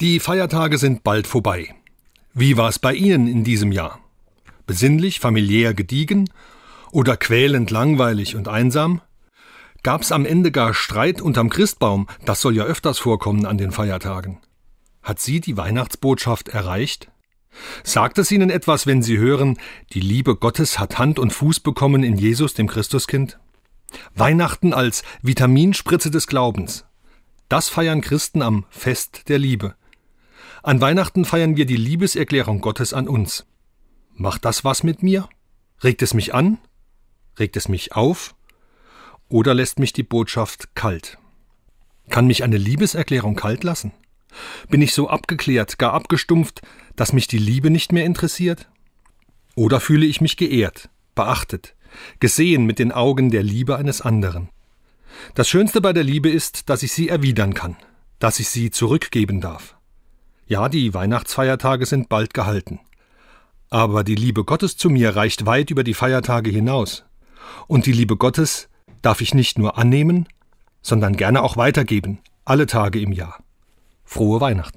Die Feiertage sind bald vorbei. Wie war es bei Ihnen in diesem Jahr? Besinnlich, familiär gediegen oder quälend langweilig und einsam? Gab's am Ende gar Streit unterm Christbaum? Das soll ja öfters vorkommen an den Feiertagen. Hat Sie die Weihnachtsbotschaft erreicht? Sagt es Ihnen etwas, wenn Sie hören, die Liebe Gottes hat Hand und Fuß bekommen in Jesus, dem Christuskind? Weihnachten als Vitaminspritze des Glaubens. Das feiern Christen am Fest der Liebe. An Weihnachten feiern wir die Liebeserklärung Gottes an uns. Macht das was mit mir? Regt es mich an? Regt es mich auf? Oder lässt mich die Botschaft kalt? Kann mich eine Liebeserklärung kalt lassen? Bin ich so abgeklärt, gar abgestumpft, dass mich die Liebe nicht mehr interessiert? Oder fühle ich mich geehrt, beachtet, gesehen mit den Augen der Liebe eines anderen? Das Schönste bei der Liebe ist, dass ich sie erwidern kann, dass ich sie zurückgeben darf. Ja, die Weihnachtsfeiertage sind bald gehalten. Aber die Liebe Gottes zu mir reicht weit über die Feiertage hinaus. Und die Liebe Gottes darf ich nicht nur annehmen, sondern gerne auch weitergeben, alle Tage im Jahr. Frohe Weihnachten.